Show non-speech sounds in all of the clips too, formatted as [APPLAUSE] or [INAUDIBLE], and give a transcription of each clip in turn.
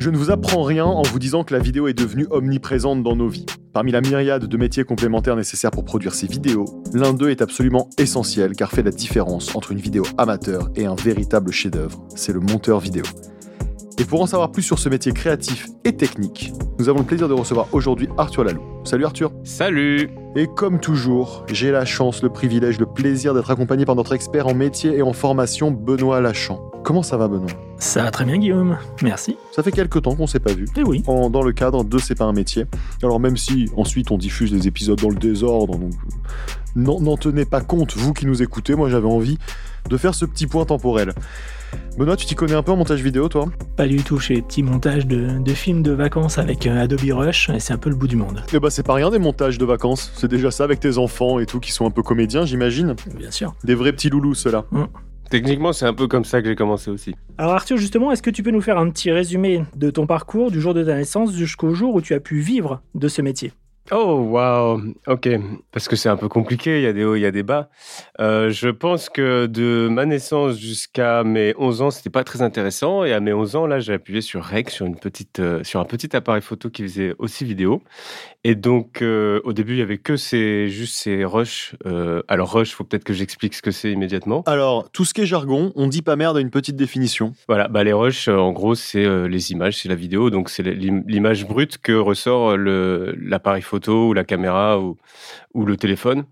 Je ne vous apprends rien en vous disant que la vidéo est devenue omniprésente dans nos vies. Parmi la myriade de métiers complémentaires nécessaires pour produire ces vidéos, l'un d'eux est absolument essentiel car fait la différence entre une vidéo amateur et un véritable chef-d'œuvre. C'est le monteur vidéo. Et pour en savoir plus sur ce métier créatif et technique, nous avons le plaisir de recevoir aujourd'hui Arthur Lalou. Salut Arthur. Salut Et comme toujours, j'ai la chance, le privilège, le plaisir d'être accompagné par notre expert en métier et en formation, Benoît Lachamp. Comment ça va Benoît? Ça va très bien Guillaume, merci. Ça fait quelques temps qu'on s'est pas vu. Et oui. En- dans le cadre de C'est pas un métier. Alors même si ensuite on diffuse des épisodes dans le désordre, donc n'en tenez pas compte, vous qui nous écoutez, moi j'avais envie de faire ce petit point temporel. Benoît, tu t'y connais un peu en montage vidéo toi? Pas du tout chez les petits montages de, de films de vacances avec euh, Adobe Rush, et c'est un peu le bout du monde. Eh bah c'est pas rien des montages de vacances, c'est déjà ça avec tes enfants et tout qui sont un peu comédiens j'imagine. Bien sûr. Des vrais petits loulous ceux-là. Techniquement, c'est un peu comme ça que j'ai commencé aussi. Alors Arthur, justement, est-ce que tu peux nous faire un petit résumé de ton parcours du jour de ta naissance jusqu'au jour où tu as pu vivre de ce métier? Oh, waouh Ok, parce que c'est un peu compliqué, il y a des hauts, il y a des bas. Euh, je pense que de ma naissance jusqu'à mes 11 ans, c'était pas très intéressant. Et à mes 11 ans, là, j'ai appuyé sur Rec, sur, une petite, euh, sur un petit appareil photo qui faisait aussi vidéo. Et donc, euh, au début, il y avait que ces, juste ces rushs. Alors, rush, faut peut-être que j'explique ce que c'est immédiatement. Alors, tout ce qui est jargon, on dit pas merde à une petite définition. Voilà, bah les rushs, en gros, c'est les images, c'est la vidéo, donc c'est l'im- l'image brute que ressort l'appareil photo ou la caméra ou, ou le téléphone.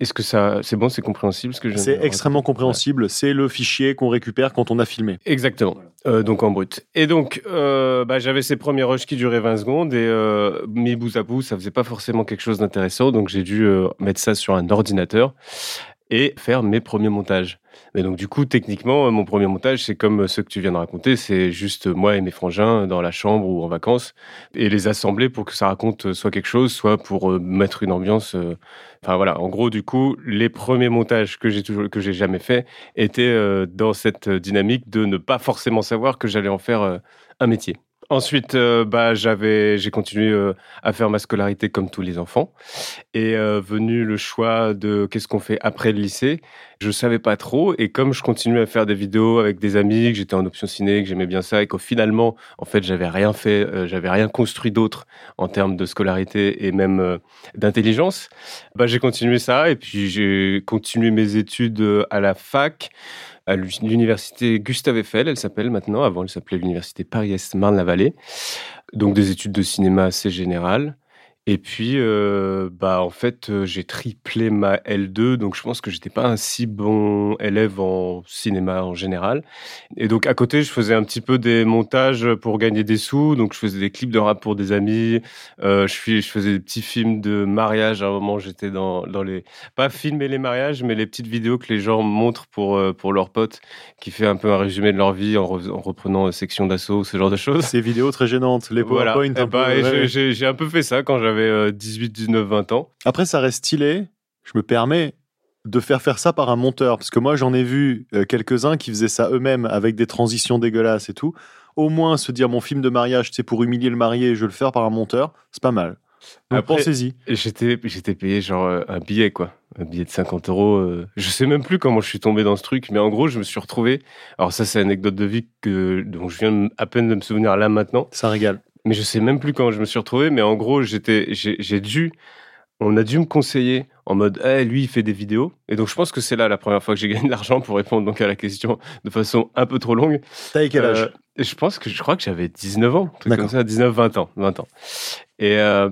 Est-ce que ça, c'est bon, c'est compréhensible ce que je C'est extrêmement compréhensible, c'est le fichier qu'on récupère quand on a filmé. Exactement. Euh, donc en brut. Et donc, euh, bah, j'avais ces premiers rushs qui duraient 20 secondes et euh, mis bout à bout, ça faisait pas forcément quelque chose d'intéressant. Donc j'ai dû euh, mettre ça sur un ordinateur et faire mes premiers montages. Mais donc du coup, techniquement, mon premier montage, c'est comme ceux que tu viens de raconter, c'est juste moi et mes frangins dans la chambre ou en vacances et les assembler pour que ça raconte euh, soit quelque chose, soit pour euh, mettre une ambiance. euh, Enfin voilà, en gros, du coup, les premiers montages que j'ai toujours que j'ai jamais fait étaient dans cette dynamique de ne pas forcément savoir que j'allais en faire un métier. Ensuite, euh, bah, j'avais, j'ai continué euh, à faire ma scolarité comme tous les enfants. Et euh, venu le choix de qu'est-ce qu'on fait après le lycée, je savais pas trop. Et comme je continuais à faire des vidéos avec des amis, que j'étais en option ciné, que j'aimais bien ça, et qu'au finalement, en fait, j'avais rien fait, euh, j'avais rien construit d'autre en termes de scolarité et même d'intelligence, bah, j'ai continué ça. Et puis j'ai continué mes études à la fac à l'université Gustave Eiffel, elle s'appelle maintenant. Avant, elle s'appelait l'université Paris-Est Marne-la-Vallée. Donc des études de cinéma assez générales. Et puis, euh, bah, en fait, euh, j'ai triplé ma L2, donc je pense que j'étais pas un si bon élève en cinéma en général. Et donc, à côté, je faisais un petit peu des montages pour gagner des sous. Donc, je faisais des clips de rap pour des amis. Euh, je, fais- je faisais des petits films de mariage. À un moment, j'étais dans, dans les... Pas filmer les mariages, mais les petites vidéos que les gens montrent pour, euh, pour leurs potes, qui fait un peu un résumé de leur vie en, re- en reprenant section d'assaut, ce genre de choses. Ces vidéos très gênantes, les Voilà. PowerPoint Eh un peu. ben, ouais. j'ai un peu fait ça quand j'avais euh, 18, 19, 20 ans. Après, ça reste stylé. Je me permets de faire faire ça par un monteur. Parce que moi, j'en ai vu euh, quelques-uns qui faisaient ça eux-mêmes avec des transitions dégueulasses et tout. Au moins, se dire mon film de mariage, c'est pour humilier le marié, je vais le faire par un monteur, c'est pas mal. Donc pensez-y. Et j'étais j'étais payé genre euh, un billet, quoi. Un billet de 50 euros. euh, Je sais même plus comment je suis tombé dans ce truc, mais en gros, je me suis retrouvé. Alors, ça, c'est une anecdote de vie que, dont je viens à peine de me souvenir là maintenant. Ça régale. Mais je sais même plus comment je me suis retrouvé, mais en gros, j'étais, j'ai dû, on a dû me conseiller en mode, Eh, lui, il fait des vidéos. Et donc, je pense que c'est là la première fois que j'ai gagné de l'argent pour répondre donc à la question de façon un peu trop longue. T'as quel âge? Euh, je pense que je crois que j'avais 19 ans, truc comme ça, 19, 20 ans, 20 ans. Et, euh,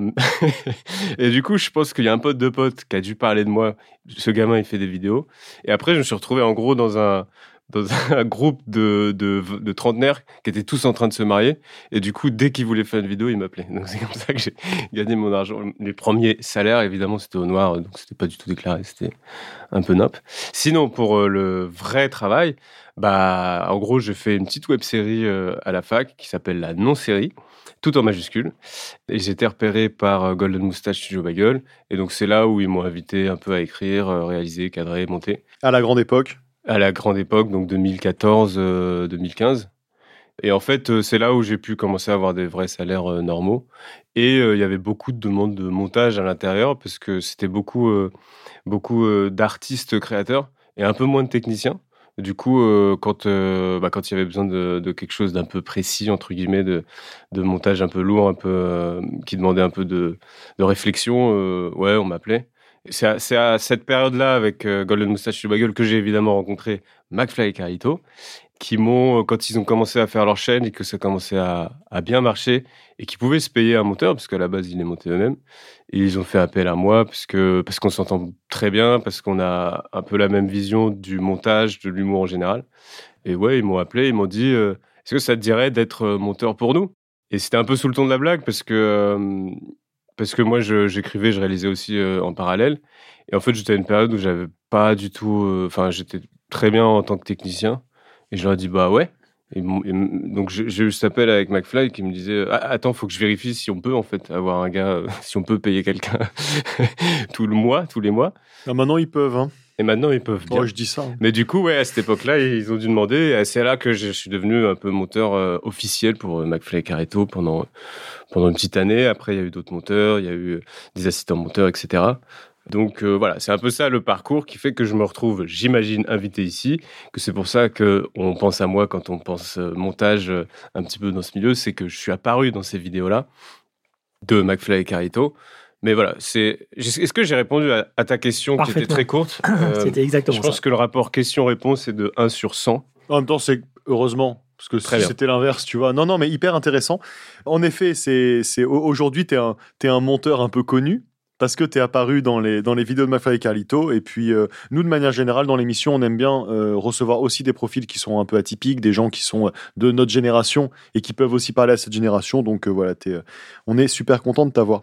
[LAUGHS] et du coup, je pense qu'il y a un pote de pote qui a dû parler de moi. Ce gamin, il fait des vidéos. Et après, je me suis retrouvé en gros dans un dans [LAUGHS] un groupe de, de, de trentenaires qui étaient tous en train de se marier. Et du coup, dès qu'ils voulaient faire une vidéo, ils m'appelaient. Donc c'est comme ça que j'ai [LAUGHS] gagné mon argent. Les premiers salaires, évidemment, c'était au noir, donc c'était pas du tout déclaré, c'était un peu nop. Sinon, pour euh, le vrai travail, bah, en gros, j'ai fait une petite web série euh, à la fac qui s'appelle la non-série, tout en majuscule. Et j'ai été repéré par euh, Golden Moustache Studio Bagel. Et donc, c'est là où ils m'ont invité un peu à écrire, réaliser, cadrer, monter. À la grande époque. À la grande époque, donc 2014-2015. Et en fait, euh, c'est là où j'ai pu commencer à avoir des vrais salaires euh, normaux. Et euh, il y avait beaucoup de demandes de montage à l'intérieur parce que c'était beaucoup, euh, beaucoup euh, d'artistes créateurs et un peu moins de techniciens. Du coup, euh, quand euh, bah, quand il y avait besoin de, de quelque chose d'un peu précis entre guillemets, de, de montage un peu lourd, un peu euh, qui demandait un peu de, de réflexion, euh, ouais, on m'appelait. C'est à, cette période-là, avec euh, Golden Moustache et Bagel, que j'ai évidemment rencontré McFly et Carito, qui m'ont, euh, quand ils ont commencé à faire leur chaîne et que ça commençait à, bien marcher et qu'ils pouvaient se payer un monteur, parce qu'à la base, ils les montaient eux-mêmes, ils ont fait appel à moi parce que parce qu'on s'entend très bien, parce qu'on a un peu la même vision du montage, de l'humour en général. Et ouais, ils m'ont appelé, ils m'ont dit euh, est-ce que ça te dirait d'être monteur pour nous? Et c'était un peu sous le ton de la blague parce que parce que moi j'écrivais, je réalisais aussi euh, en parallèle. Et en fait, j'étais à une période où j'avais pas du tout, euh, enfin, j'étais très bien en tant que technicien. Et je leur ai dit bah ouais. Donc j'ai eu cet appel avec McFly qui me disait ah, attends faut que je vérifie si on peut en fait avoir un gars euh, [LAUGHS] si on peut payer quelqu'un [LAUGHS] tout le mois tous les mois Ah, maintenant, ils peuvent. Hein. Et maintenant ils peuvent bien Oh, je dis ça. hein. mais du coup, ouais, à cette époque-là, ils ont dû demander. C'est là que je suis devenu un peu monteur euh, officiel pour euh, McFly et Carito pendant, pendant une petite année. Après, il y a eu d'autres monteurs, il y a eu euh, des assistants monteurs, etc. Donc euh, voilà, c'est un peu ça le parcours qui fait que je me retrouve, j'imagine, invité ici. Que c'est pour ça que on pense à moi quand on pense montage un petit peu dans ce milieu, c'est que je suis apparu dans ces vidéos-là de McFly et Carito. Mais voilà, c'est. Est-ce que j'ai répondu à, à ta question qui était très courte [LAUGHS] Euh, C'était exactement je pense ça. que le rapport question-réponse est de 1 sur 100. En même temps, c'est heureusement. Parce que si c'était l'inverse, tu vois. Non, non, mais hyper intéressant. En effet, c'est c'est- au- aujourd'hui, tu es, un t'es un monteur un peu connu parce que tu es apparu dans les, dans les vidéos de McFly et Carlito. Et puis, euh, nous, de manière générale, dans l'émission, on aime bien euh, recevoir aussi des profils qui sont un peu atypiques, des gens qui sont de notre génération et qui peuvent aussi parler à cette génération. Donc, euh, voilà, t'es, euh, on est super content de t'avoir.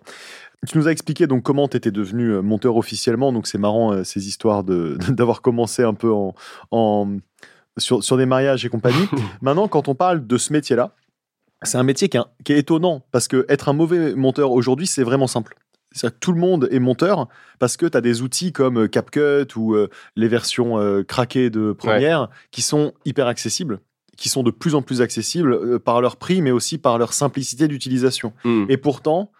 Tu nous as expliqué donc comment tu étais devenu euh, monteur officiellement. Donc, c'est marrant euh, ces histoires d'avoir commencé un peu en, en, sur, sur des mariages et compagnie. [LAUGHS] Maintenant, quand on parle de ce métier-là, c'est un métier qui est, qui est étonnant parce que être un mauvais monteur aujourd'hui, c'est vraiment simple. C'est-à-dire que tout le monde est monteur parce que tu as des outils comme euh, CapCut ou euh, les versions euh, craquées de Premiere qui sont hyper accessibles, qui sont de plus en plus accessibles euh, par leur prix, mais aussi par leur simplicité d'utilisation. Hmm. Et pourtant,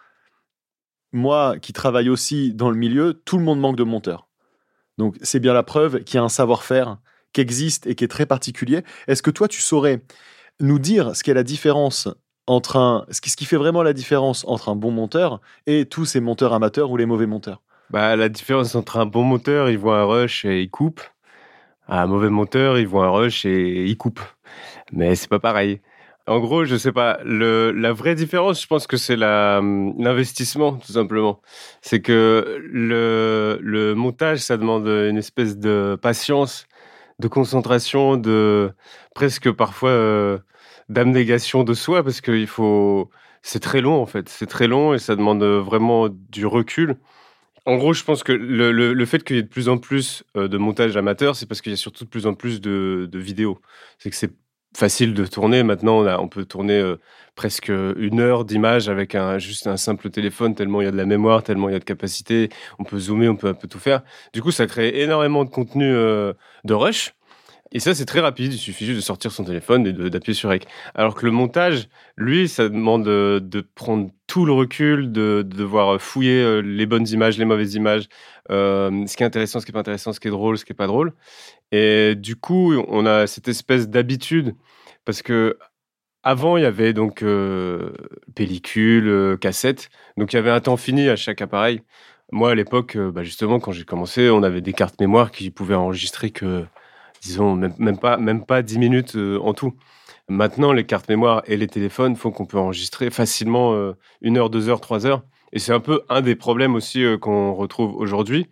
moi qui travaille aussi dans le milieu, tout le monde manque de monteurs. Donc c'est bien la preuve qu'il y a un savoir-faire qui existe et qui est très particulier. Est-ce que toi, tu saurais nous dire ce qu'est la différence entre un, ce qui, fait vraiment la différence entre un bon monteur et tous ces monteurs amateurs ou les mauvais monteurs? Bah, la différence entre un bon monteur, il voit un rush et il coupe. Un mauvais monteur, il voit un rush et il coupe. Mais c'est pas pareil. En gros, je sais pas. La vraie différence, je pense que c'est hum, l'investissement, tout simplement. C'est que le, montage, ça demande une espèce de patience, de concentration, de presque parfois euh, d'abnégation de soi, parce qu'il faut. C'est très long, en fait. C'est très long et ça demande vraiment du recul. En gros, je pense que le fait qu'il y ait de plus en plus euh, de montage amateur, c'est parce qu'il y a surtout de plus en plus de, de vidéos. C'est que c'est facile de tourner. Maintenant, on, peut tourner euh, presque une heure d'image avec un, juste un simple téléphone, tellement il y a de la mémoire, tellement il y a de capacité. On peut zoomer, on peut un peu tout faire. Du coup, ça crée énormément de contenu euh, de rush. Et ça, c'est très rapide. Il suffit juste de sortir son téléphone et d'appuyer sur REC. Alors que le montage, lui, ça demande euh, de prendre tout le recul, de, de devoir fouiller euh, les bonnes images, les mauvaises images, euh, ce qui est intéressant, ce qui est pas intéressant, ce qui est drôle, ce qui est pas drôle. Et du coup, on a cette espèce d'habitude parce que avant, il y avait donc euh, pellicule, cassette, donc il y avait un temps fini à chaque appareil. Moi, à l'époque, bah, justement, quand j'ai commencé, on avait des cartes mémoire qui pouvaient enregistrer que, disons, même, pas, même pas 10 minutes en tout. Maintenant, les cartes mémoire et les téléphones font qu'on peut enregistrer facilement euh, une heure, deux heures, trois heures. Et c'est un peu un des problèmes aussi euh, qu'on retrouve aujourd'hui,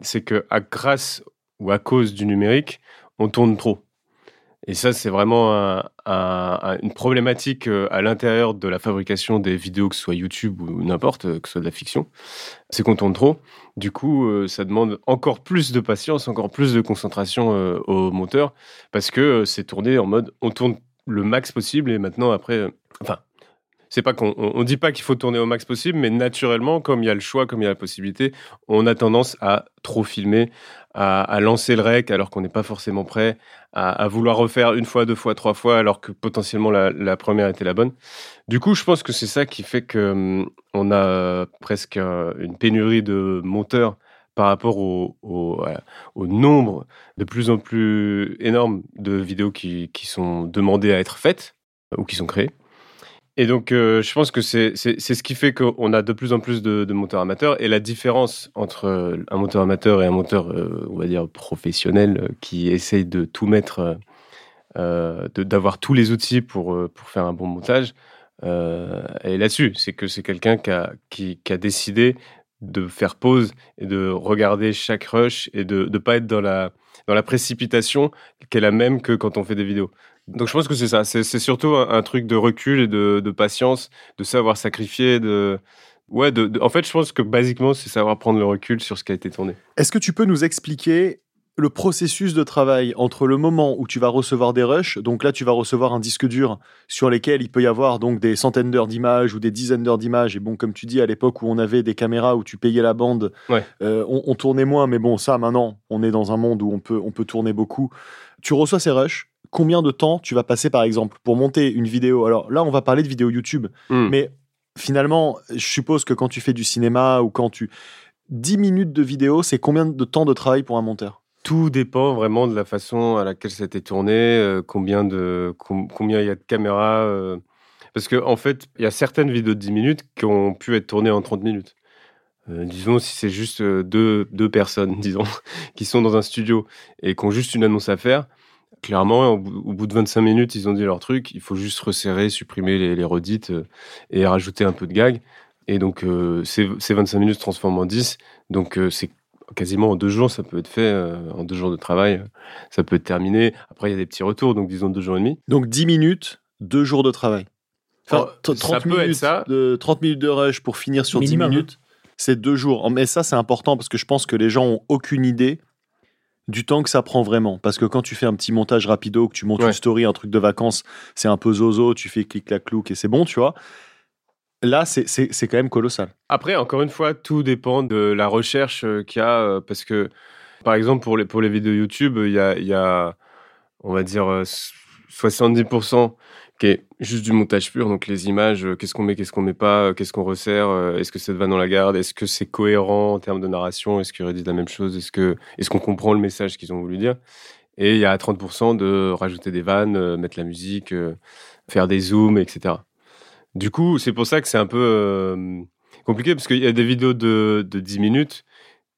c'est que à grâce ou à cause du numérique, on tourne trop. Et ça, c'est vraiment un- un- un- une problématique euh, à l'intérieur de la fabrication des vidéos, que ce soit YouTube ou n'importe, que ce soit de la fiction. C'est qu'on tourne trop. Du coup, ça demande encore plus de patience, encore plus de concentration au monteur, parce que c'est tourné en mode on tourne le max possible et maintenant après, euh, enfin, c'est pas qu'on on, dit pas qu'il faut tourner au max possible, mais naturellement, comme il y a le choix, comme il y a la possibilité, on a tendance à trop filmer, à, à lancer le rec alors qu'on n'est pas forcément prêt, à, vouloir refaire une fois, deux fois, trois fois alors que potentiellement la, la première était la bonne. Du coup, je pense que c'est ça qui fait que hum, on a presque euh, une pénurie de monteurs par rapport au, nombre de plus en plus énorme de vidéos qui, sont demandées à être faites ou qui sont créées. Et donc, euh, je pense que c'est ce qui fait qu'on a de plus en plus de, de, monteurs amateurs. Et la différence entre un monteur amateur et un monteur, euh, on va dire, professionnel, euh, qui essaye de tout mettre, d'avoir tous les outils pour, pour faire un bon montage, est là-dessus. C'est que c'est quelqu'un qui a, qui a décidé de faire pause et de regarder chaque rush et de ne pas être dans la, dans la précipitation qui est la même que quand on fait des vidéos. Donc je pense que c'est ça, c'est surtout un, truc de recul et de, de, patience, de savoir sacrifier, de... Ouais, de, en fait, je pense que basiquement, c'est savoir prendre le recul sur ce qui a été tourné. Est-ce que tu peux nous expliquer le processus de travail entre le moment où tu vas recevoir des rushs, donc là tu vas recevoir un disque dur sur lesquels il peut y avoir donc des centaines d'heures d'images ou des dizaines d'heures d'images, et bon comme tu dis à l'époque où on avait des caméras où tu payais la bande, euh, on, tournait moins, mais bon ça maintenant on est dans un monde où on peut, on peut tourner beaucoup. Tu reçois ces rushs, combien de temps tu vas passer par exemple pour monter une vidéo? Alors là on va parler de vidéo YouTube, hmm. mais finalement je suppose que quand tu fais du cinéma ou quand tu... 10 minutes de vidéo, c'est combien de temps de travail pour un monteur? Tout dépend vraiment de la façon à laquelle ça a été tourné, euh, combien de combien il y a de caméras. Euh. parce qu'en en fait, il y a certaines vidéos de 10 minutes qui ont pu être tournées en 30 minutes. Euh, disons, si c'est juste deux, deux personnes, [LAUGHS] disons, qui sont dans un studio et qui ont juste une annonce à faire, clairement, au bout, de 25 minutes, ils ont dit leur truc. Il faut juste resserrer, supprimer les, redites et rajouter un peu de gag. Et donc, ces, ces, 25 minutes se transforment en 10. Donc, c'est quasiment en deux jours, ça peut être fait, euh, en deux jours de travail, ça peut être terminé. Après, il y a des petits retours, donc disons deux jours et demi. Donc 10 minutes, deux jours de travail. Enfin, 30, minutes ça. De, 30 minutes de rush pour finir sur 10 minutes, c'est deux jours. Mais ça, c'est important parce que je pense que les gens ont aucune idée du temps que ça prend vraiment. Parce que quand tu fais un petit montage rapido, que tu montes une story, un truc de vacances, c'est un peu zozo, tu fais clic-clac-clouc et c'est bon, tu vois. Là, c'est quand même colossal. Après, encore une fois, tout dépend de la recherche euh, qu'il y a. Euh, parce que, par exemple, pour les, pour les vidéos YouTube, il y a, y a, on va dire, 70% euh, qui est juste du montage pur. Donc, les images, qu'est-ce qu'on met, qu'est-ce qu'on met pas, qu'est-ce qu'on resserre, est-ce que cette va dans la garde, est-ce que c'est cohérent en termes de narration, est-ce qu'ils redisent la même chose, est-ce qu'on est qu'on comprend le message qu'ils ont voulu dire? Et il y a 30% de rajouter des vannes, mettre la musique, faire des zooms, etc. Du coup, c'est pour ça que c'est un peu euh, compliqué, parce qu'il y a des vidéos de, de, 10 minutes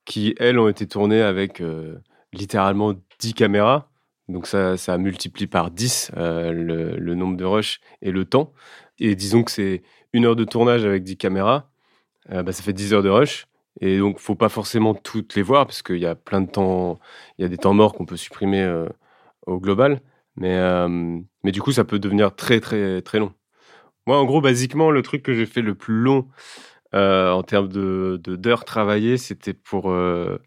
qui, elles, ont été tournées avec euh, littéralement 10 caméras. Donc ça, ça multiplie par 10 euh, le, nombre de rushs et le temps. Et disons que c'est une heure de tournage avec 10 caméras, bah, ça fait 10 heures de rush. Et donc, faut pas forcément toutes les voir, parce qu'il y a plein de temps, il y a des temps morts qu'on peut supprimer au global. Mais, mais du coup, ça peut devenir très, très, très long. Moi, en gros, basiquement, le truc que j'ai fait le plus long euh, en termes de d'heures travaillées, c'était pour, euh,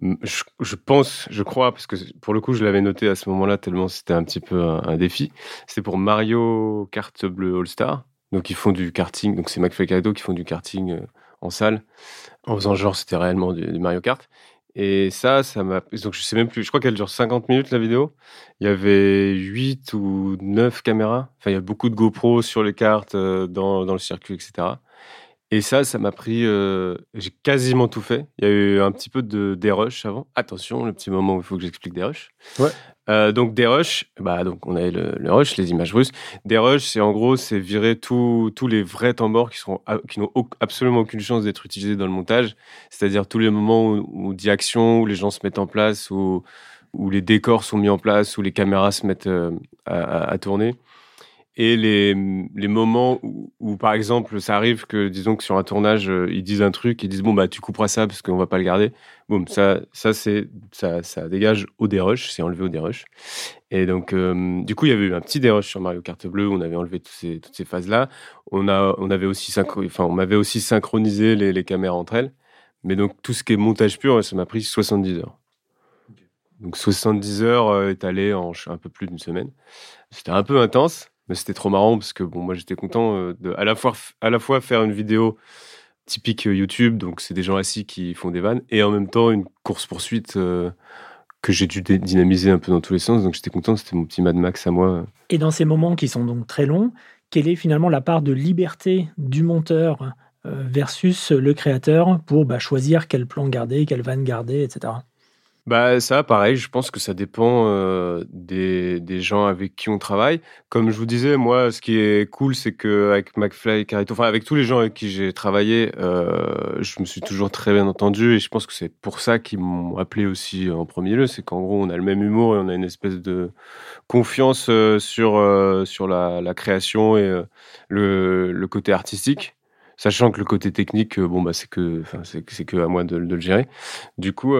je, pense, je crois, parce que pour le coup, je l'avais noté à ce moment-là tellement c'était un petit peu un, défi. C'était pour Mario Kart Bleu All Star. Donc ils font du karting, donc c'est McFly Cadeau qui font du karting euh, en salle, en faisant genre c'était réellement du Mario Kart. Et ça, ça m'a. Donc, je sais même plus. Je crois qu'elle dure 50 minutes, la vidéo. Il y avait 8 ou 9 caméras. Enfin, il y a beaucoup de GoPro sur les cartes, euh, dans, dans le circuit, etc. Et ça, ça m'a pris. Euh, j'ai quasiment tout fait. Il y a eu un petit peu de des avant. Attention, le petit moment où il faut que j'explique des rushs. Ouais. Euh, donc des rushs, bah donc on avait le, rush, les images russes. Des rushs, c'est en gros, c'est virer tous les vrais morts qui sont qui n'ont absolument aucune chance d'être utilisés dans le montage. C'est-à-dire tous les moments où, où dit action, où les gens se mettent en place, où où les décors sont mis en place, où les caméras se mettent euh, à, tourner et les, les moments où, où, par exemple, ça arrive que, disons que sur un tournage, euh, ils disent un truc, ils disent bon bah tu couperas ça parce qu'on va pas le garder. Boum, ça, ça c'est ça, ça dégage au dérush, c'est enlevé au dérush. Et donc, euh, du coup, il y avait eu un petit dérush sur Mario Kart Bleu, où on avait enlevé toutes ces, toutes ces phases-là. On a, on avait aussi enfin, on m'avait aussi synchronisé les, les caméras entre elles. Mais donc tout ce qui est montage pur, ça m'a pris 70 heures. Donc 70 heures euh, étalées en un peu plus d'une semaine. C'était un peu intense, mais c'était trop marrant parce que moi j'étais content euh, de à la fois à la fois faire une vidéo typique euh, YouTube, donc c'est des gens assis qui font des vannes, et en même temps une course poursuite euh, que j'ai dû dynamiser un peu dans tous les sens. Donc j'étais content, c'était mon petit Mad Max à moi. Et dans ces moments qui sont donc très longs, quelle est finalement la part de liberté du monteur versus le créateur pour bah, choisir quel plan garder, quelle vanne garder, etc. Bah, ça, pareil, je pense que ça dépend des, des gens avec qui on travaille. Comme je vous disais, moi, ce qui est cool, c'est qu'avec McFly, Carito, enfin, avec tous les gens avec qui j'ai travaillé, je me suis toujours très bien entendu et je pense que c'est pour ça qu'ils m'ont appelé aussi en premier lieu. C'est qu'en gros, on a le même humour et on a une espèce de confiance sur, sur la, création et le, le côté artistique sachant que le côté technique, bon bah c'est que, c'est que à moi de, le gérer. Du coup,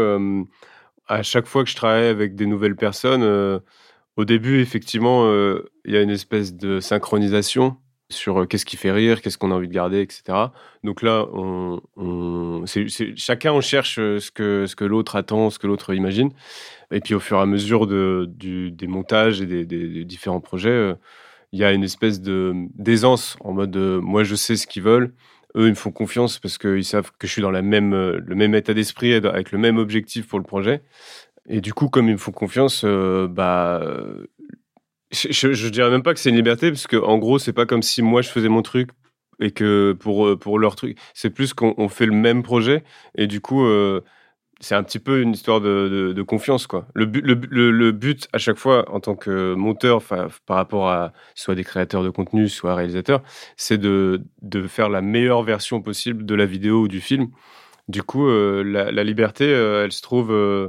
à chaque fois que je travaille avec des nouvelles personnes, euh, au début, effectivement, euh, il y a une espèce de synchronisation sur euh, qu'est-ce qui fait rire, qu'est-ce qu'on a envie de garder, etc. Donc là, chacun on cherche ce que, l'autre attend, ce que l'autre imagine. Et puis au fur et à mesure de, des montages et des, différents projets, il y a une espèce d'aisance en mode moi je sais ce qu'ils veulent, eux ils me font confiance parce qu'ils savent que je suis dans la même, euh, le même état d'esprit avec le même objectif pour le projet. Et du coup, comme ils me font confiance, euh, bah, je, je, dirais même pas que c'est une liberté parce que en gros, c'est pas comme si moi je faisais mon truc et que pour euh, pour leur truc, c'est plus qu'on fait le même projet et du coup c'est un petit peu une histoire de, confiance. Quoi. Le, but, le, but, à chaque fois, en tant que monteur, par rapport à soit des créateurs de contenu, soit réalisateurs, c'est de, de, faire la meilleure version possible de la vidéo ou du film. Du coup, euh, la, liberté, euh, elle se trouve euh,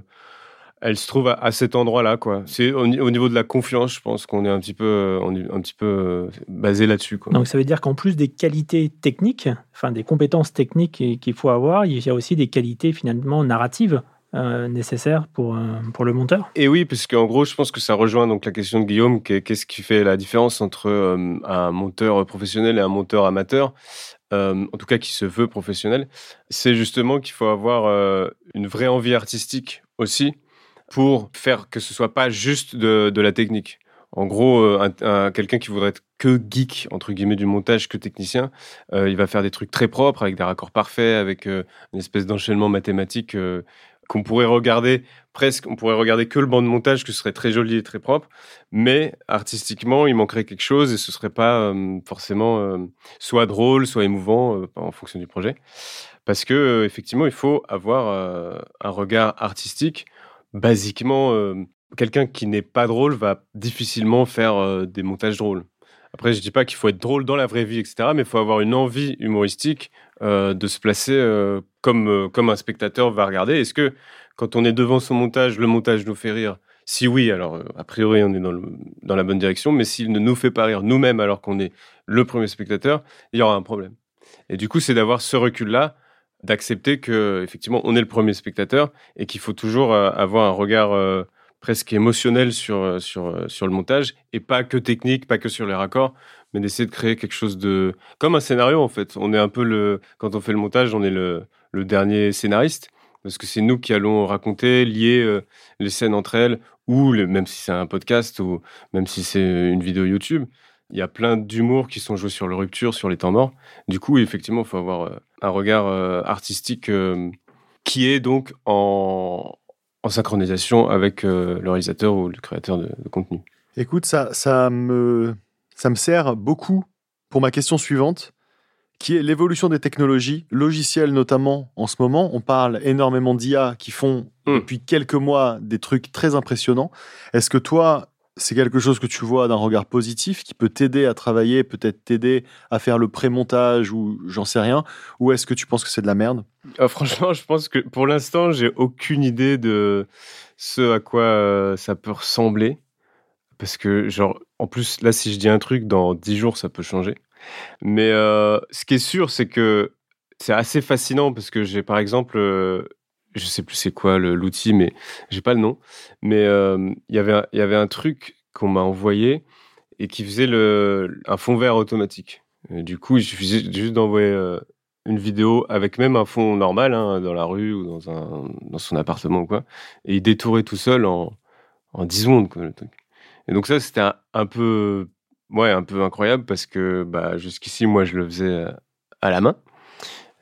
elle se trouve à, cet endroit-là, quoi. C'est au, niveau de la confiance, je pense qu'on est un petit peu, on est un petit peu euh, basé là-dessus, quoi. Donc ça veut dire qu'en plus des qualités techniques, enfin des compétences techniques qu'il faut avoir, il y a aussi des qualités finalement narratives euh, nécessaires pour, euh, pour le monteur. Et oui, parce qu'en gros, je pense que ça rejoint donc la question de Guillaume, qu'est-ce qui fait la différence entre un monteur professionnel et un monteur amateur en tout cas qui se veut professionnel, c'est justement qu'il faut avoir une vraie envie artistique aussi pour faire que ce soit pas juste de, la technique. En gros, euh, quelqu'un qui voudrait être que geek, entre guillemets, du montage, que technicien, euh, il va faire des trucs très propres, avec des raccords parfaits, avec euh, une espèce d'enchaînement mathématique qu'on pourrait regarder presque, on pourrait regarder que le banc de montage, que ce serait très joli et très propre, mais artistiquement, il manquerait quelque chose et ce serait pas forcément soit drôle, soit émouvant, en fonction du projet. Parce que, effectivement, il faut avoir un regard artistique basiquement, euh, quelqu'un qui n'est pas drôle va difficilement faire euh, des montages drôles. Après, je dis pas qu'il faut être drôle dans la vraie vie, etc., mais il faut avoir une envie humoristique euh, de se placer comme, comme un spectateur va regarder. Est-ce que quand on est devant son montage, le montage nous fait rire? Si oui, alors a priori on est dans, dans la bonne direction, mais s'il ne nous fait pas rire nous-mêmes alors qu'on est le premier spectateur, il y aura un problème. Et du coup, c'est d'avoir ce recul-là d'accepter que effectivement on est le premier spectateur et qu'il faut toujours euh, avoir un regard euh, presque émotionnel sur, euh, sur, sur le montage et pas que technique, pas que sur les raccords, mais d'essayer de créer quelque chose de comme un scénario en fait. On est un peu le quand on fait le montage, on est le, le dernier scénariste parce que c'est nous qui allons raconter, lier les scènes entre elles ou même si c'est un podcast ou même si c'est une vidéo YouTube il y a plein d'humour qui sont joués sur le rupture, sur les temps morts. Du coup, effectivement, il faut avoir euh, un regard euh, artistique euh, qui est donc en, synchronisation avec le réalisateur ou le créateur de, contenu. Écoute, ça, ça, me, ça me sert beaucoup pour ma question suivante, qui est l'évolution des technologies, logicielles notamment en ce moment. On parle énormément d'IA qui font hmm. depuis quelques mois des trucs très impressionnants. Est-ce que toi, c'est quelque chose que tu vois d'un regard positif qui peut t'aider à travailler, peut-être t'aider à faire le pré-montage ou j'en sais rien Ou est-ce que tu penses que c'est de la merde? Ah, Franchement, je pense que pour l'instant, j'ai aucune idée de ce à quoi euh, ça peut ressembler. Parce que, genre, en plus, là, si je dis un truc, dans 10 jours, ça peut changer. Mais euh, ce qui est sûr, c'est que c'est assez fascinant parce que j'ai, par exemple, euh, je sais plus c'est quoi l'outil, mais j'ai pas le nom. Mais il y avait il y avait un truc qu'on m'a envoyé et qui faisait le, un fond vert automatique. du coup, il suffisait juste d'envoyer une vidéo avec même un fond normal hein, dans la rue ou dans, un, dans son appartement ou quoi, et il détourait tout seul en, en 10 secondes. Et donc ça, c'était un, peu, ouais, un peu incroyable parce que bah, jusqu'ici, moi, je le faisais à la main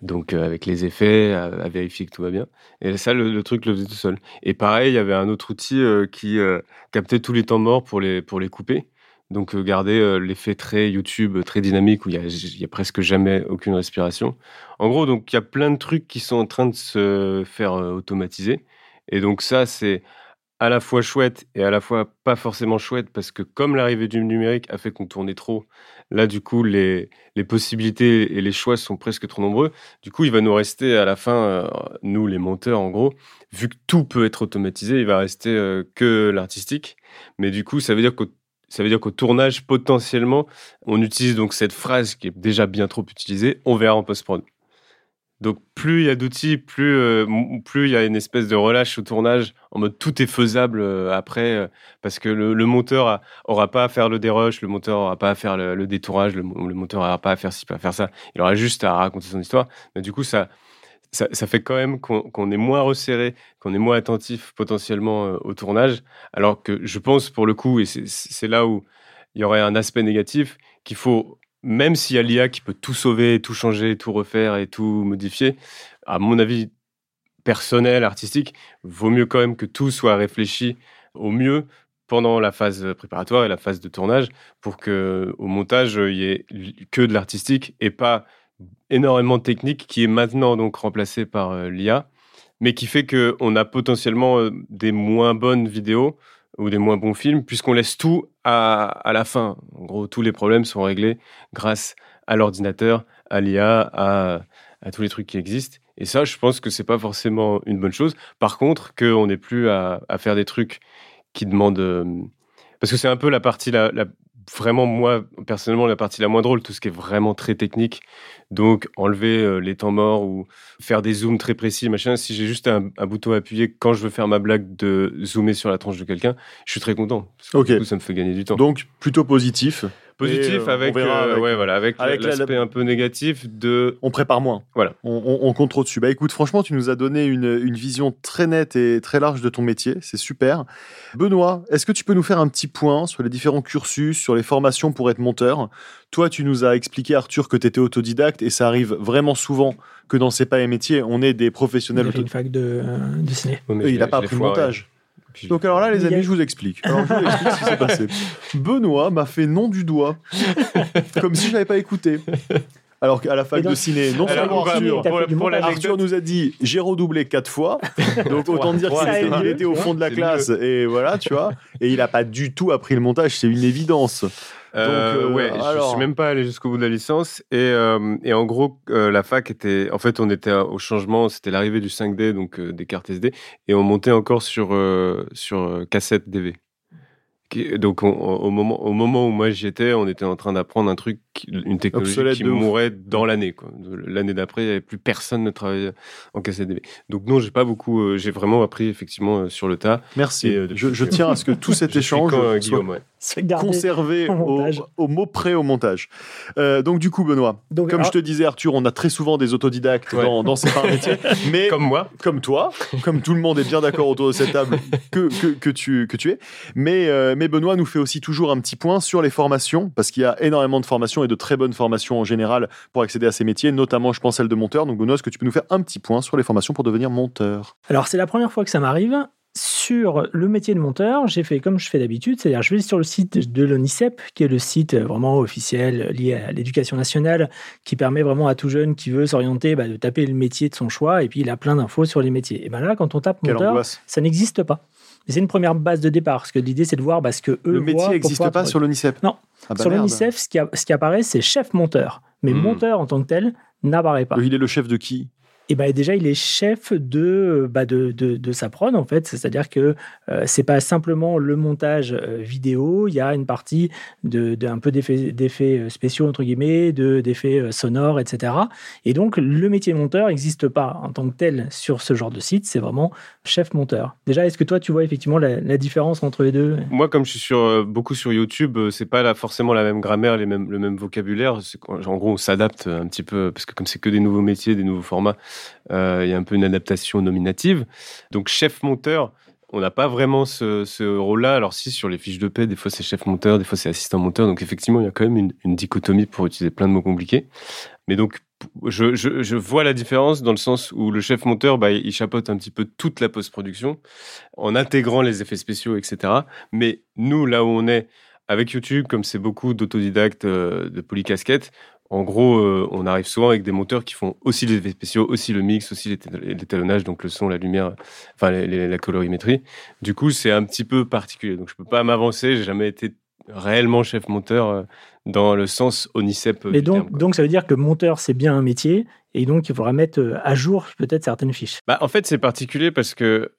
donc euh, avec les effets, à, vérifier que tout va bien. Et ça, le, truc le faisait tout seul. Et pareil, il y avait un autre outil euh, qui euh, captait tous les temps morts pour les, pour les couper. Donc garder l'effet très YouTube, très dynamique où il y, a, presque jamais aucune respiration. En gros, donc il y a plein de trucs qui sont en train de se faire automatiser. Et donc ça, c'est à la fois chouette et à la fois pas forcément chouette parce que comme l'arrivée du numérique a fait qu'on tournait trop, là du coup les, les possibilités et les choix sont presque trop nombreux. Du coup, il va nous rester à la fin, euh, nous les monteurs en gros, vu que tout peut être automatisé, il va rester euh, que l'artistique. Mais du coup, ça veut dire qu'au ça veut dire qu'au tournage, potentiellement, on utilise donc cette phrase qui est déjà bien trop utilisée, on verra en post-prod. Donc plus il y a d'outils, plus euh, plus il y a une espèce de relâche au tournage en mode tout est faisable euh, après euh, parce que le, monteur aura pas à faire le dérush, le monteur aura pas à faire le, détourage, le, monteur aura pas à faire ci, pas à faire ça. Il aura juste à raconter son histoire. Mais du coup ça ça, fait quand même qu'on est moins resserré, qu'on est moins attentif potentiellement au tournage. Alors que je pense pour le coup, et c'est là où il y aurait un aspect négatif, qu'il faut même s'il y a l'IA qui peut tout sauver, tout changer, tout refaire et tout modifier, à mon avis personnel, artistique, vaut mieux quand même que tout soit réfléchi au mieux pendant la phase préparatoire et la phase de tournage pour que au montage il y ait que de l'artistique et pas énormément de technique qui est maintenant donc remplacé par euh, l'IA mais qui fait que on a potentiellement euh, des moins bonnes vidéos ou des moins bons films, puisqu'on laisse tout à, à, la fin. En gros, tous les problèmes sont réglés grâce à l'ordinateur, à l'IA, à, tous les trucs qui existent. Et ça, je pense que c'est pas forcément une bonne chose. Par contre, qu'on n'ait plus à, à, faire des trucs qui demandent. Euh, parce que c'est un peu la partie la, vraiment, moi, personnellement, la partie la moins drôle, tout ce qui est vraiment très technique. Donc, enlever euh, les temps morts ou faire des zooms très précis, machin. Si j'ai juste un, bouton à appuyer quand je veux faire ma blague de zoomer sur la tranche de quelqu'un, je suis très content. ok. ça me fait gagner du temps. Donc, plutôt positif. Positif euh, avec, euh, ouais, voilà, avec, l'aspect un peu négatif de. On prépare moins. Voilà. On, on, compte trop dessus. Bah écoute, franchement, tu nous as donné une, une vision très nette et très large de ton métier. C'est super. Benoît, est-ce que tu peux nous faire un petit point sur les différents cursus, sur les formations pour être monteur? Toi, tu nous as expliqué, Arthur, que tu étais autodidacte et ça arrive vraiment souvent que dans ces pas et métiers, on est des professionnels. Il a fait une fac de, euh, de ciné. il n'a pas appris le montage. Donc alors là, les amis, je vous explique. Alors je vous explique ce qui s'est [LAUGHS] passé. Benoît m'a fait nom du doigt, comme si je n'avais pas écouté. Alors qu'à la fac de ciné, non seulement Arthur, pour, Arthur nous a dit j'ai redoublé quatre fois, [LAUGHS] donc autant dire qu'il était, au fond de la classe et voilà, tu vois, et il n'a pas du tout appris le montage, c'est une évidence. Euh, Donc, euh, ouais, alors... je suis même pas allé jusqu'au bout de la licence. Et, euh, et en gros, la fac était. En fait, on était au changement. C'était l'arrivée du 5D, donc des cartes SD, et on montait encore sur sur cassette DV donc au, moment, au moment où moi j'y étais, on était en train d'apprendre un truc, une technologie qui mourait dans l'année. L'année d'après, il n'y avait plus personne ne travaillait en KCDB. Donc non, j'ai pas beaucoup, euh, j'ai vraiment appris effectivement euh, sur le tas. Merci. Euh, je, tiens à ce que [LAUGHS] tout cet échange soit conservé au, mot près au montage. donc du coup, Benoît, comme je te disais, Arthur, on a très souvent des autodidactes dans, dans ces métiers, [LAUGHS] mais comme moi, comme toi, comme tout le monde est bien d'accord autour de cette table que, que, que, tu, que tu es, mais mais Benoît nous fait aussi toujours un petit point sur les formations, parce qu'il y a énormément de formations et de très bonnes formations en général pour accéder à ces métiers, notamment, je pense, celle de monteur. Donc, Benoît, est-ce que tu peux nous faire un petit point sur les formations pour devenir monteur? Alors, c'est la première fois que ça m'arrive. Sur le métier de monteur, j'ai fait comme je fais d'habitude, c'est-à-dire je vais sur le site de l'ONICEP, qui est le site vraiment officiel lié à l'éducation nationale, qui permet vraiment à tout jeune qui veut s'orienter bah, de taper le métier de son choix, et puis il a plein d'infos sur les métiers. Et bien là, quand on tape monteur, ça n'existe pas c'est une première base de départ, parce que l'idée, c'est de voir bah, ce que eux Le métier n'existe pas sur l'ONICEP Non. Ah bah sur l'ONICEF, ce, ce, qui apparaît, c'est chef monteur. Mais hmm. monteur en tant que tel n'apparaît pas. Il est le chef de qui? Et bah, déjà, il est chef de, bah, de, de, sa prod, en fait. C'est-à-dire que euh, c'est pas simplement le montage euh, vidéo, il y a une partie de, de un peu d'effets euh, spéciaux, entre guillemets, d'effets sonores, etc. Et donc, le métier monteur n'existe pas en tant que tel sur ce genre de site, c'est vraiment chef monteur. Déjà, est-ce que toi, tu vois effectivement la, différence entre les deux? Moi, comme je suis beaucoup sur YouTube, c'est pas forcément la même grammaire, le même vocabulaire. En gros, on s'adapte un petit peu, parce que comme c'est que des nouveaux métiers, des nouveaux formats, euh, il y a un peu une adaptation nominative. Donc chef monteur, on n'a pas vraiment ce, rôle-là. Alors si, sur les fiches de paix, des fois c'est chef monteur, des fois c'est assistant monteur. Donc effectivement, il y a quand même une, dichotomie pour utiliser plein de mots compliqués. Mais donc, je, vois la différence dans le sens où le chef monteur, bah, il chapeaute un petit peu toute la post-production en intégrant les effets spéciaux, etc. Mais nous, là où on est, avec YouTube, comme c'est beaucoup d'autodidactes de polycasquettes, en gros, euh, on arrive souvent avec des monteurs qui font aussi les effets spéciaux, aussi le mix, aussi l'étalonnage, donc le son, la lumière, enfin la colorimétrie. Du coup, c'est un petit peu particulier. Donc, je peux pas m'avancer. J'ai jamais été réellement chef monteur euh, dans le sens ONICEP. Mais donc, donc, ça veut dire que monteur, c'est bien un métier, et donc il faudra mettre euh, à jour peut-être certaines fiches. Bah, en fait, c'est particulier parce que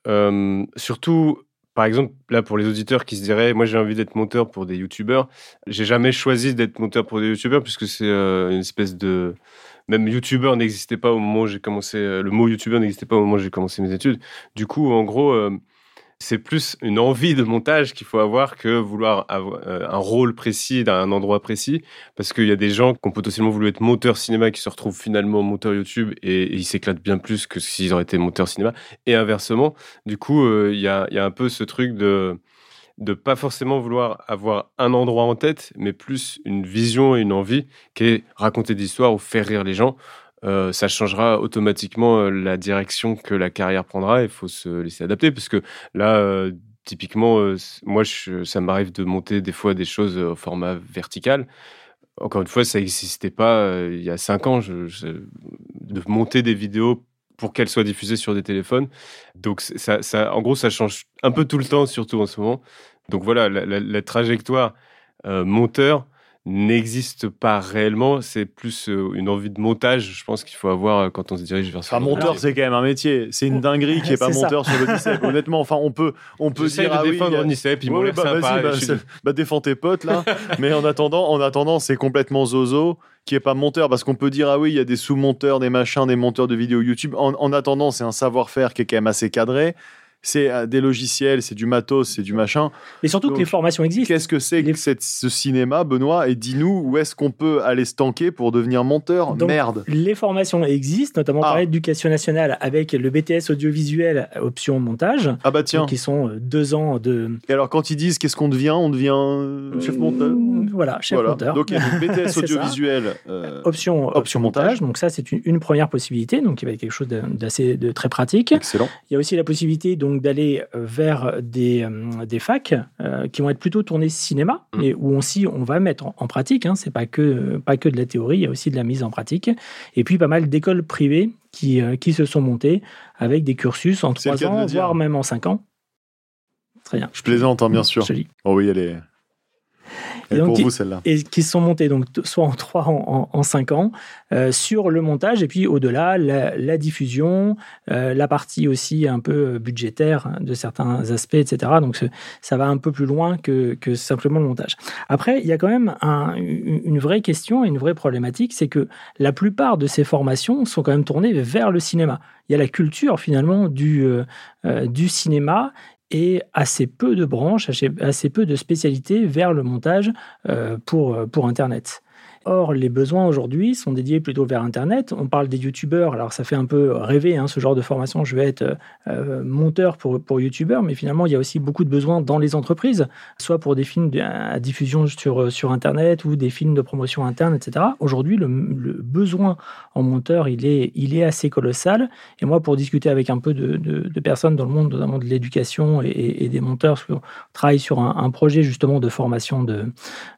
surtout par exemple, là, pour les auditeurs qui se diraient, moi j'ai envie d'être monteur pour des youtubeurs, j'ai jamais choisi d'être monteur pour des youtubeurs puisque c'est euh, une espèce de. Même youtubeur n'existait pas au moment où j'ai commencé. Euh, le mot youtubeur n'existait pas au moment où j'ai commencé mes études. Du coup, en gros, euh, c'est plus une envie de montage qu'il faut avoir que vouloir avoir euh, un rôle précis dans un endroit précis. Parce qu'il y a des gens qui ont potentiellement voulu être monteurs cinéma qui se retrouvent finalement monteurs YouTube et, ils s'éclatent bien plus que s'ils auraient été monteurs cinéma. Et inversement, du coup, euh, il y, a, y, a, un peu ce truc de de pas forcément vouloir avoir un endroit en tête, mais plus une vision et une envie qui est raconter des histoires ou faire rire les gens. Euh, ça changera automatiquement euh, la direction que la carrière prendra. Il faut se laisser adapter parce que là, euh, typiquement, moi, ça m'arrive de monter des fois des choses au format vertical. Encore une fois, ça n'existait pas il y a cinq ans, de monter des vidéos pour qu'elles soient diffusées sur des téléphones. Donc, en gros, ça change un peu tout le temps, surtout en ce moment. Donc voilà, la trajectoire monteur, n'existe pas réellement. C'est plus euh, une envie de montage, je pense qu'il faut avoir euh, quand on se dirige vers ça. Un monteur, c'est quand même un métier. C'est une dinguerie qui est pas monteur sur le Honnêtement, enfin, on peut, on peut dire. De ah défendre oui, Nicep, il ouais, bah, bah, bah, défends tes potes là. [LAUGHS] Mais en attendant, en attendant, c'est complètement zozo qui est pas monteur parce qu'on peut dire ah oui il y a des sous-monteurs des machins des monteurs de vidéos YouTube en, en attendant c'est un savoir-faire qui est quand même assez cadré c'est euh, des logiciels, c'est du matos, c'est du machin. Et surtout que les formations existent. Qu'est-ce que c'est que ce cinéma, Benoît? Et dis-nous où est-ce qu'on peut aller se tanker pour devenir monteur Merde. Les formations existent, notamment par ah. l'éducation nationale avec le BTS audiovisuel option montage. Ah bah tiens. Qui sont euh, deux ans de. Et alors quand ils disent qu'est-ce qu'on devient? On devient euh, chef monteur. Voilà, chef monteur. Donc BTS [LAUGHS] audiovisuel. option, option, montage. Donc ça c'est une, une, première possibilité, donc il va y avoir quelque chose d'assez de très pratique. Excellent. Il y a aussi la possibilité donc donc d'aller euh, vers des, euh, des facs euh, qui vont être plutôt tournés cinéma, mm. et où aussi on va mettre en, pratique. Hein, c'est pas que pas que de la théorie, il y a aussi de la mise en pratique. Et puis pas mal d'écoles privées qui, qui se sont montées avec des cursus en trois ans, voire même en cinq ans. Très bien. Je plaisante, hein, bien sûr. Oh oui, elle est, et, pour qui, vous, celle-là. Et qui sont montés donc soit en 3 en, en, 5 ans euh, sur le montage et puis au-delà, la, diffusion, euh, la partie aussi un peu budgétaire de certains aspects, etc. Donc ça va un peu plus loin que, que simplement le montage. Après, il y a quand même un, une vraie question et une vraie problématique, c'est que la plupart de ces formations sont quand même tournées vers le cinéma. Il y a la culture finalement du, euh, du cinéma et assez peu de branches, assez peu de spécialités vers le montage euh, pour, pour Internet. Or, les besoins aujourd'hui sont dédiés plutôt vers Internet. On parle des youtubeurs, alors ça fait un peu rêver hein, ce genre de formation. Je vais être euh, monteur pour, pour mais finalement, il y a aussi beaucoup de besoins dans les entreprises, soit pour des films à diffusion sur, sur Internet ou des films de promotion interne, etc. Aujourd'hui, le, besoin en monteur, il est, il est assez colossal. Et moi, pour discuter avec un peu de, de, personnes dans le monde, notamment de l'éducation et, des monteurs, parce qu'on travaille sur un, projet justement de formation de,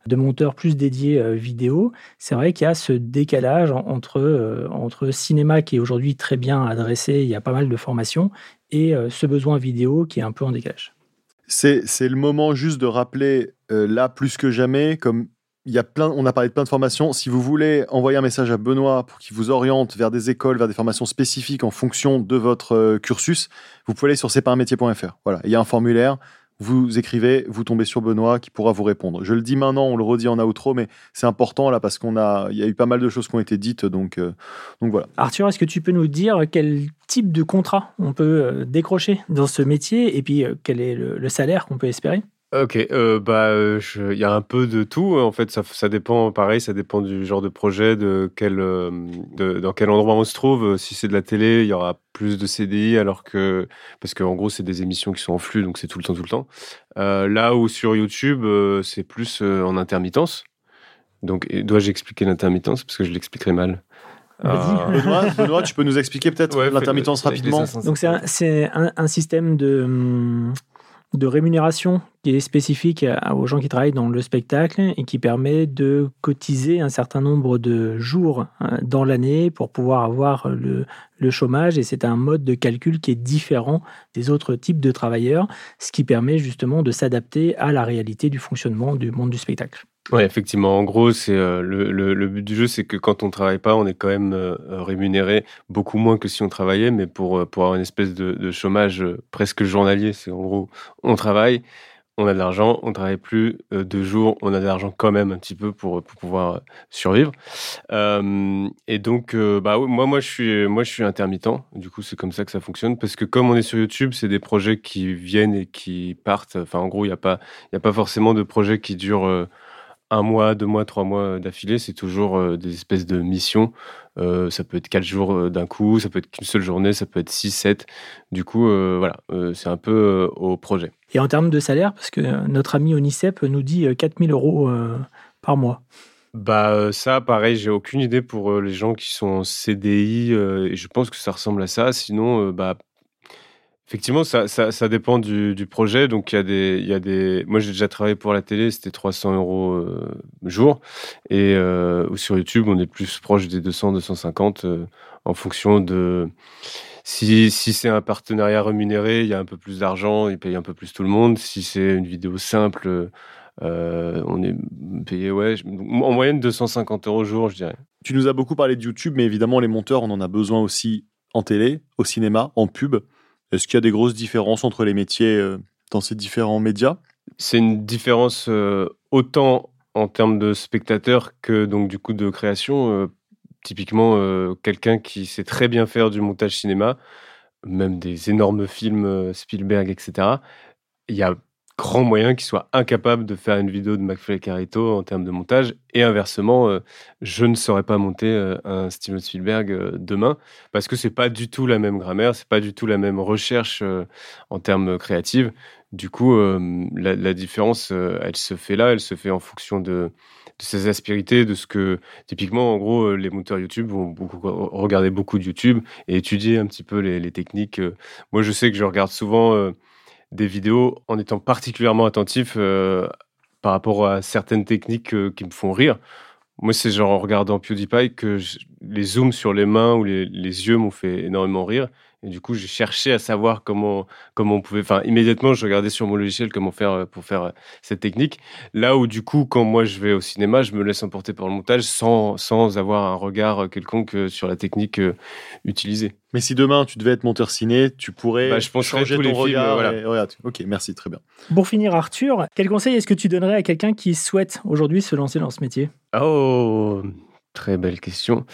de monteurs plus dédiés euh, vidéo, c'est vrai qu'il y a ce décalage entre, euh, entre cinéma qui est aujourd'hui très bien adressé, il y a pas mal de formations, et euh, ce besoin vidéo qui est un peu en décalage. C'est, le moment juste de rappeler, euh, là plus que jamais, comme il y a plein, on a parlé de plein de formations. Si vous voulez envoyer un message à Benoît pour qu'il vous oriente vers des écoles, vers des formations spécifiques en fonction de votre cursus, vous pouvez aller sur cpainmétier.fr. Voilà, il y a un formulaire vous écrivez, vous tombez sur Benoît qui pourra vous répondre. Je le dis maintenant, on le redit en outro, mais c'est important là parce qu'on a, il y a eu pas mal de choses qui ont été dites, donc, euh, donc voilà. Arthur, est-ce que tu peux nous dire quel type de contrat on peut euh, décrocher dans ce métier et puis euh, quel est le salaire qu'on peut espérer? Ok, euh, bah, euh, il y a un peu de tout. En fait, ça, ça dépend, pareil, ça dépend du genre de projet, de quel, euh, de, dans quel endroit on se trouve. Si c'est de la télé, il y aura plus de CDI, alors que, parce qu'en gros, c'est des émissions qui sont en flux, donc c'est tout le temps, tout le temps. là où sur YouTube, c'est plus en intermittence. Donc, dois-je expliquer l'intermittence? Parce que je l'expliquerai mal. Benoît, Benoît, tu peux nous expliquer peut-être l'intermittence rapidement Donc, c'est un, un, un, système de. De rémunération qui est spécifique aux gens qui travaillent dans le spectacle et qui permet de cotiser un certain nombre de jours hein, dans l'année pour pouvoir avoir le chômage. Et c'est un mode de calcul qui est différent des autres types de travailleurs, ce qui permet justement de s'adapter à la réalité du fonctionnement du monde du spectacle. Oui, effectivement. En gros, c'est euh, le, le, but du jeu, c'est que quand on travaille pas, on est quand même euh, rémunéré beaucoup moins que si on travaillait, mais pour, euh, pour avoir une espèce de, de chômage presque journalier. C'est en gros, on travaille, on a de l'argent, on travaille plus deux jours, on a de l'argent quand même un petit peu pour, pour pouvoir survivre. et donc, bah moi, moi, je suis, moi, je suis intermittent. Du coup, c'est comme ça que ça fonctionne parce que comme on est sur YouTube, c'est des projets qui viennent et qui partent. Enfin, en gros, il n'y a pas, y a pas forcément de projets qui durent un mois, deux mois, trois mois d'affilée, c'est toujours euh, des espèces de missions. Euh, ça peut être quatre jours euh, d'un coup, ça peut être qu'une seule journée, ça peut être six, sept. Du coup, voilà, c'est un peu au projet. Et en termes de salaire, parce que notre ami Onicep nous dit 4000 euros par mois. Bah ça, pareil, j'ai aucune idée pour les gens qui sont en CDI et je pense que ça ressemble à ça. Sinon, bah Effectivement, ça, ça, dépend du, du, projet. Donc, il y, a des, y a des. Moi, j'ai déjà travaillé pour la télé, c'était 300 euros euh, jour. Et euh, sur YouTube, on est plus proche des 200, 250 euh, en fonction de. Si, si c'est un partenariat rémunéré, il y a un peu plus d'argent, il paye un peu plus tout le monde. Si c'est une vidéo simple, on est payé, ouais, en moyenne 250 euros jour, je dirais. Tu nous as beaucoup parlé de YouTube, mais évidemment, les monteurs, on en a besoin aussi en télé, au cinéma, en pub. Est-ce qu'il y a des grosses différences entre les métiers euh, dans ces différents médias? C'est une différence euh, autant en termes de spectateurs que donc du coup de création. Euh, typiquement, quelqu'un qui sait très bien faire du montage cinéma, même des énormes films Spielberg, etc. Il y a grand moyen qu'il soit incapable de faire une vidéo de McFly en termes de montage. Et inversement, euh, je ne saurais pas monter euh, un Steven Spielberg euh, demain parce que c'est pas du tout la même grammaire, c'est pas du tout la même recherche en termes créatifs. Du coup, la, différence, elle se fait là, elle se fait en fonction de, ses aspérités, de ce que typiquement, en gros, les monteurs YouTube vont regarder beaucoup de YouTube et étudier un petit peu les techniques. Moi, je sais que je regarde souvent des vidéos en étant particulièrement attentif euh, par rapport à certaines techniques euh, qui me font rire. Moi, c'est genre en regardant PewDiePie que les zooms sur les mains ou les, les yeux m'ont fait énormément rire. Et du coup, j'ai cherché à savoir comment, comment on pouvait. Enfin, immédiatement, je regardais sur mon logiciel comment faire euh, pour faire euh, cette technique. Là où, du coup, quand moi je vais au cinéma, je me laisse emporter par le montage sans, sans avoir un regard quelconque euh, sur la technique utilisée. Mais si demain tu devais être monteur ciné, tu pourrais bah, je changer tous ton les regard. voilà. Ok, merci, très bien. Pour finir, Arthur, quel conseil est-ce que tu donnerais à quelqu'un qui souhaite aujourd'hui se lancer dans ce métier? Oh, très belle question.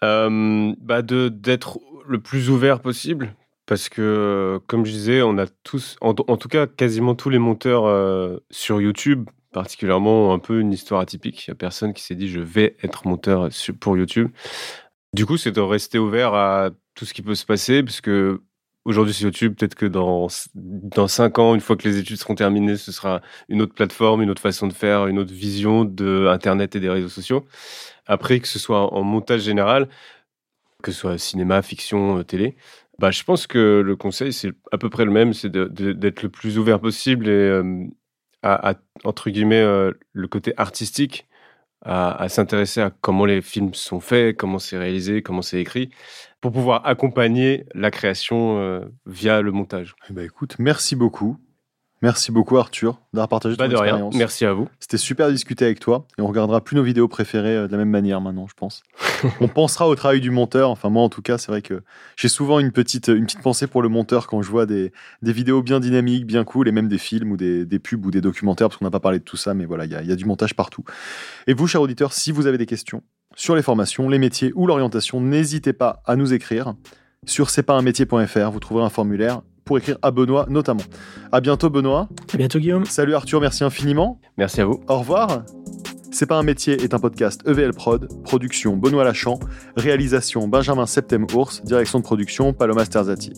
Bah de d'être le plus ouvert possible. Parce que, comme je disais, on a tous, en, tout cas, quasiment tous les monteurs euh, sur YouTube, particulièrement, un peu une histoire atypique. Il n'y a personne qui s'est dit je vais être monteur pour YouTube. Du coup, c'est de rester ouvert à tout ce qui peut se passer, parce que aujourd'hui sur YouTube, peut-être que dans, dans cinq ans, une fois que les études seront terminées, ce sera une autre plateforme, une autre façon de faire, une autre vision de Internet et des réseaux sociaux. Après, que ce soit en montage général, que ce soit cinéma, fiction, euh, télé. Bah, je pense que le conseil, c'est à peu près le même, c'est d'être le plus ouvert possible et euh, à, entre guillemets, euh, le côté artistique, à, s'intéresser à comment les films sont faits, comment c'est réalisé, comment c'est écrit, pour pouvoir accompagner la création via le montage. Eh ben, écoute, merci beaucoup. Merci beaucoup Arthur d'avoir partagé ton de expérience. Rien. Merci à vous. C'était super de discuter avec toi et on regardera plus nos vidéos préférées euh, de la même manière maintenant, je pense. [LAUGHS] on pensera au travail du monteur. Enfin moi en tout cas, c'est vrai que j'ai souvent une petite une petite pensée pour le monteur quand je vois des, des vidéos bien dynamiques, bien cool et même des films ou des, des pubs ou des documentaires parce qu'on n'a pas parlé de tout ça, mais voilà, il y a, y a du montage partout. Et vous, chers auditeurs, si vous avez des questions sur les formations, les métiers ou l'orientation, n'hésitez pas à nous écrire sur c'est pas un métier.fr. Vous trouverez un formulaire pour écrire à Benoît notamment. À bientôt Benoît. À bientôt Guillaume. Salut Arthur, merci infiniment. Merci à vous. Au revoir. C'est pas un métier est un podcast EVL Prod, production Benoît Lachamp, réalisation Benjamin Septem Ours, direction de production Paloma Sterzati.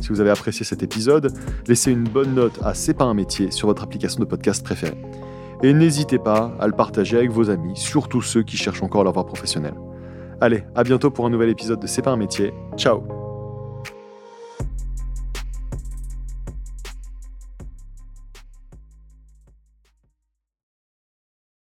Si vous avez apprécié cet épisode, laissez une bonne note à C'est pas un métier sur votre application de podcast préférée. Et n'hésitez pas à le partager avec vos amis, surtout ceux qui cherchent encore leur voie professionnelle. Allez, à bientôt pour un nouvel épisode de C'est pas un métier. Ciao